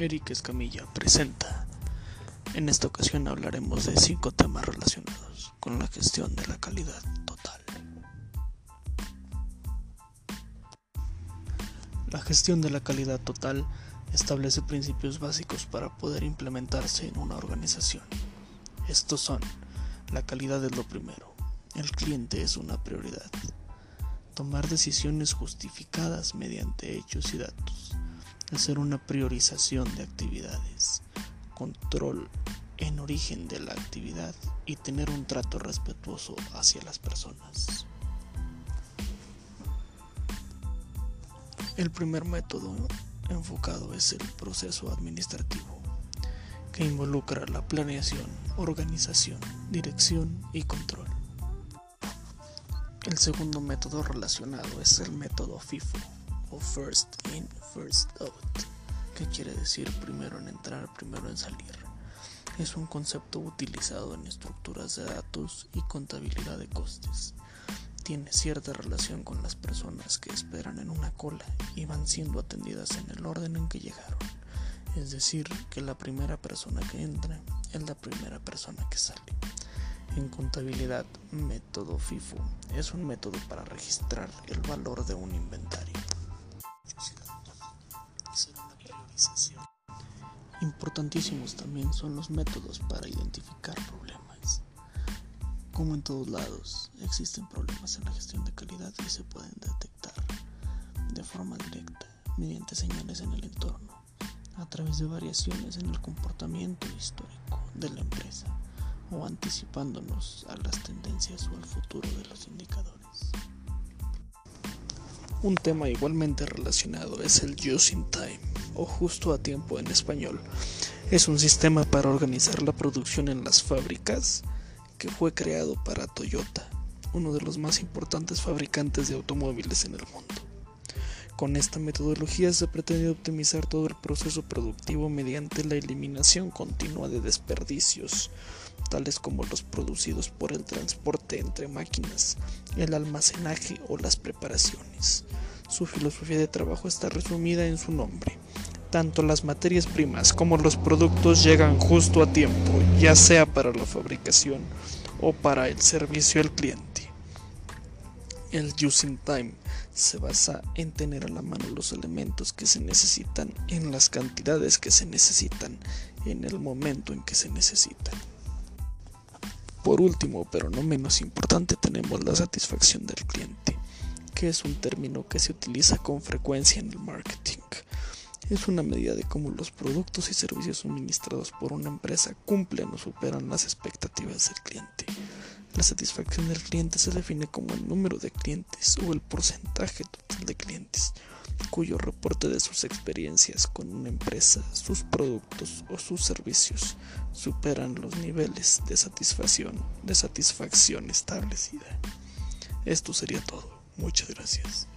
Eric Escamilla presenta. En esta ocasión hablaremos de cinco temas relacionados con la gestión de la calidad total. La gestión de la calidad total establece principios básicos para poder implementarse en una organización. Estos son, la calidad es lo primero, el cliente es una prioridad, tomar decisiones justificadas mediante hechos y datos, hacer una priorización de actividades, control en origen de la actividad y tener un trato respetuoso hacia las personas. El primer método enfocado es el proceso administrativo, que involucra la planeación, organización, dirección y control. El segundo método relacionado es el método FIFO o First In, First Out, que quiere decir primero en entrar, primero en salir. Es un concepto utilizado en estructuras de datos y contabilidad de costes. Tiene cierta relación con las personas que esperan en una cola y van siendo atendidas en el orden en que llegaron. Es decir, que la primera persona que entra es la primera persona que sale. En contabilidad, método FIFO es un método para registrar el valor de un inventario. Importantísimos también son los métodos para identificar problemas. Como en todos lados, existen problemas en la gestión de calidad y se pueden detectar de forma directa mediante señales en el entorno, a través de variaciones en el comportamiento histórico de la empresa o anticipándonos a las tendencias o al futuro de los indicadores. Un tema igualmente relacionado es el Just in Time o justo a tiempo en español. Es un sistema para organizar la producción en las fábricas que fue creado para Toyota, uno de los más importantes fabricantes de automóviles en el mundo. Con esta metodología se pretende optimizar todo el proceso productivo mediante la eliminación continua de desperdicios, tales como los producidos por el transporte entre máquinas, el almacenaje o las preparaciones. Su filosofía de trabajo está resumida en su nombre. Tanto las materias primas como los productos llegan justo a tiempo, ya sea para la fabricación o para el servicio al cliente. El using time se basa en tener a la mano los elementos que se necesitan en las cantidades que se necesitan en el momento en que se necesitan. Por último, pero no menos importante, tenemos la satisfacción del cliente, que es un término que se utiliza con frecuencia en el marketing. Es una medida de cómo los productos y servicios suministrados por una empresa cumplen o superan las expectativas del cliente. La satisfacción del cliente se define como el número de clientes o el porcentaje total de clientes cuyo reporte de sus experiencias con una empresa, sus productos o sus servicios superan los niveles de satisfacción, de satisfacción establecida. Esto sería todo. Muchas gracias.